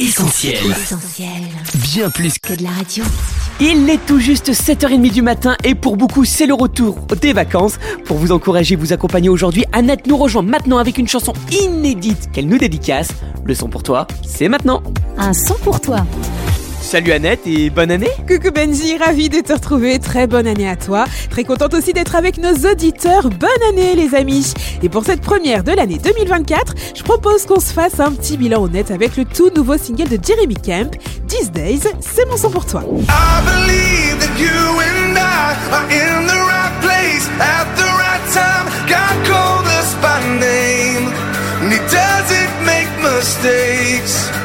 Essentiel. Bien plus que de la radio. Il est tout juste 7h30 du matin et pour beaucoup c'est le retour des vacances. Pour vous encourager, vous accompagner aujourd'hui, Annette nous rejoint maintenant avec une chanson inédite qu'elle nous dédicace. Le son pour toi, c'est maintenant. Un son pour toi. Salut Annette et bonne année. Coucou Benji, ravi de te retrouver, très bonne année à toi. Très contente aussi d'être avec nos auditeurs, bonne année les amis. Et pour cette première de l'année 2024, je propose qu'on se fasse un petit bilan honnête avec le tout nouveau single de Jeremy Camp, These Days, c'est mon son pour toi.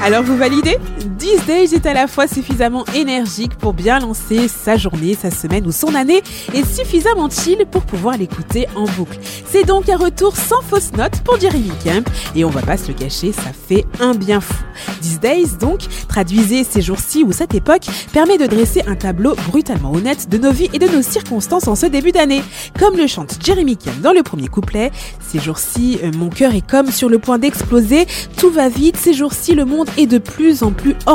Alors vous validez? These Days est à la fois suffisamment énergique pour bien lancer sa journée, sa semaine ou son année et suffisamment chill pour pouvoir l'écouter en boucle. C'est donc un retour sans fausse note pour Jeremy Camp et on va pas se le cacher, ça fait un bien fou. These Days donc, traduisez ces jours-ci ou cette époque, permet de dresser un tableau brutalement honnête de nos vies et de nos circonstances en ce début d'année. Comme le chante Jeremy Camp dans le premier couplet, ces jours-ci, euh, mon cœur est comme sur le point d'exploser, tout va vite, ces jours-ci, le monde est de plus en plus hors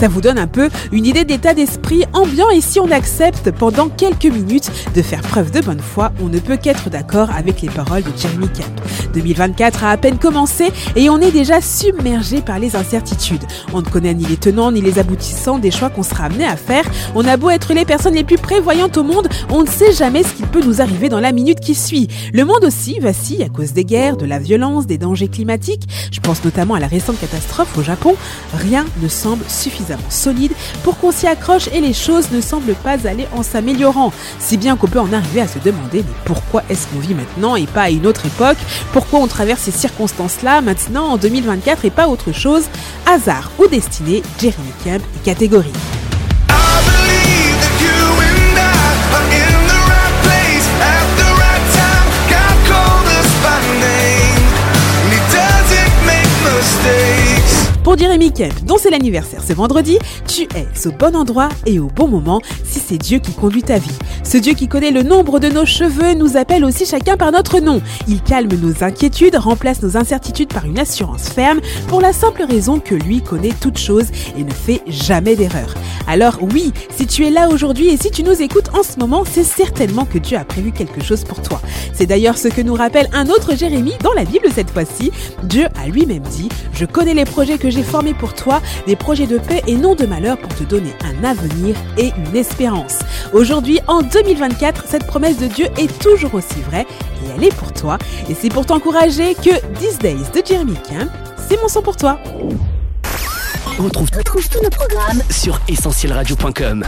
Ça vous donne un peu une idée d'état d'esprit ambiant et si on accepte pendant quelques minutes de faire preuve de bonne foi, on ne peut qu'être d'accord avec les paroles de Jeremy Camp. 2024 a à peine commencé et on est déjà submergé par les incertitudes. On ne connaît ni les tenants ni les aboutissants des choix qu'on sera amené à faire. On a beau être les personnes les plus prévoyantes au monde, on ne sait jamais ce qui peut nous arriver dans la minute qui suit. Le monde aussi vacille à cause des guerres, de la violence, des dangers climatiques. Je pense notamment à la récente catastrophe au Japon. Rien ne semble suffisant solide pour qu'on s'y accroche et les choses ne semblent pas aller en s'améliorant. Si bien qu'on peut en arriver à se demander pourquoi est-ce qu'on vit maintenant et pas à une autre époque? Pourquoi on traverse ces circonstances-là maintenant en 2024 et pas autre chose? Hasard ou destinée, Jeremy Camp est catégorique. Pour Jérémy Kemp, dont c'est l'anniversaire ce vendredi, tu es au bon endroit et au bon moment si c'est Dieu qui conduit ta vie. Ce Dieu qui connaît le nombre de nos cheveux nous appelle aussi chacun par notre nom. Il calme nos inquiétudes, remplace nos incertitudes par une assurance ferme pour la simple raison que lui connaît toutes choses et ne fait jamais d'erreur. Alors oui, si tu es là aujourd'hui et si tu nous écoutes en ce moment, c'est certainement que Dieu a prévu quelque chose pour toi. C'est d'ailleurs ce que nous rappelle un autre Jérémie dans la Bible cette fois-ci. Dieu a lui-même dit, je connais les projets que j'ai formé pour toi des projets de paix et non de malheur pour te donner un avenir et une espérance. Aujourd'hui, en 2024, cette promesse de Dieu est toujours aussi vraie et elle est pour toi. Et c'est pour t'encourager que These Days de Jeremy Camp, c'est mon son pour toi. On retrouve, tous nos programmes sur essentielradio.com.